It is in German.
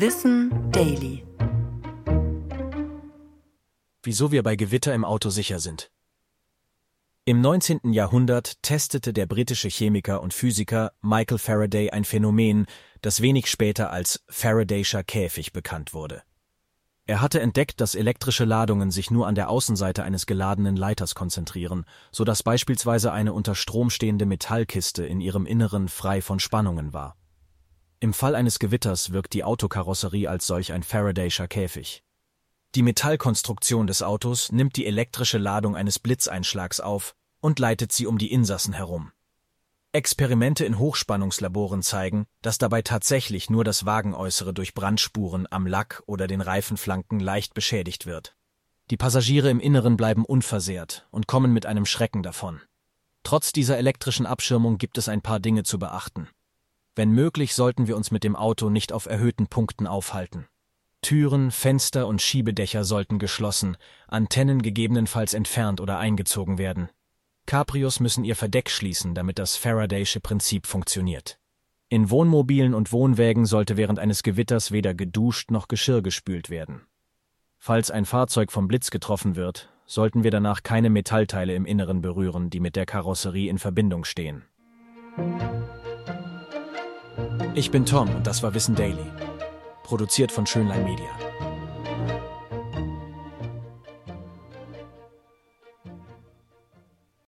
Wissen Daily. Wieso wir bei Gewitter im Auto sicher sind. Im 19. Jahrhundert testete der britische Chemiker und Physiker Michael Faraday ein Phänomen, das wenig später als Faradayscher Käfig bekannt wurde. Er hatte entdeckt, dass elektrische Ladungen sich nur an der Außenseite eines geladenen Leiters konzentrieren, so dass beispielsweise eine unter Strom stehende Metallkiste in ihrem Inneren frei von Spannungen war. Im Fall eines Gewitters wirkt die Autokarosserie als solch ein Faradayscher Käfig. Die Metallkonstruktion des Autos nimmt die elektrische Ladung eines Blitzeinschlags auf und leitet sie um die Insassen herum. Experimente in Hochspannungslaboren zeigen, dass dabei tatsächlich nur das Wagenäußere durch Brandspuren am Lack oder den Reifenflanken leicht beschädigt wird. Die Passagiere im Inneren bleiben unversehrt und kommen mit einem Schrecken davon. Trotz dieser elektrischen Abschirmung gibt es ein paar Dinge zu beachten. Wenn möglich, sollten wir uns mit dem Auto nicht auf erhöhten Punkten aufhalten. Türen, Fenster und Schiebedächer sollten geschlossen, Antennen gegebenenfalls entfernt oder eingezogen werden. Cabrios müssen ihr Verdeck schließen, damit das Faradaysche Prinzip funktioniert. In Wohnmobilen und Wohnwägen sollte während eines Gewitters weder geduscht noch Geschirr gespült werden. Falls ein Fahrzeug vom Blitz getroffen wird, sollten wir danach keine Metallteile im Inneren berühren, die mit der Karosserie in Verbindung stehen. Ich bin Tom und das war Wissen Daily. Produziert von Schönlein Media.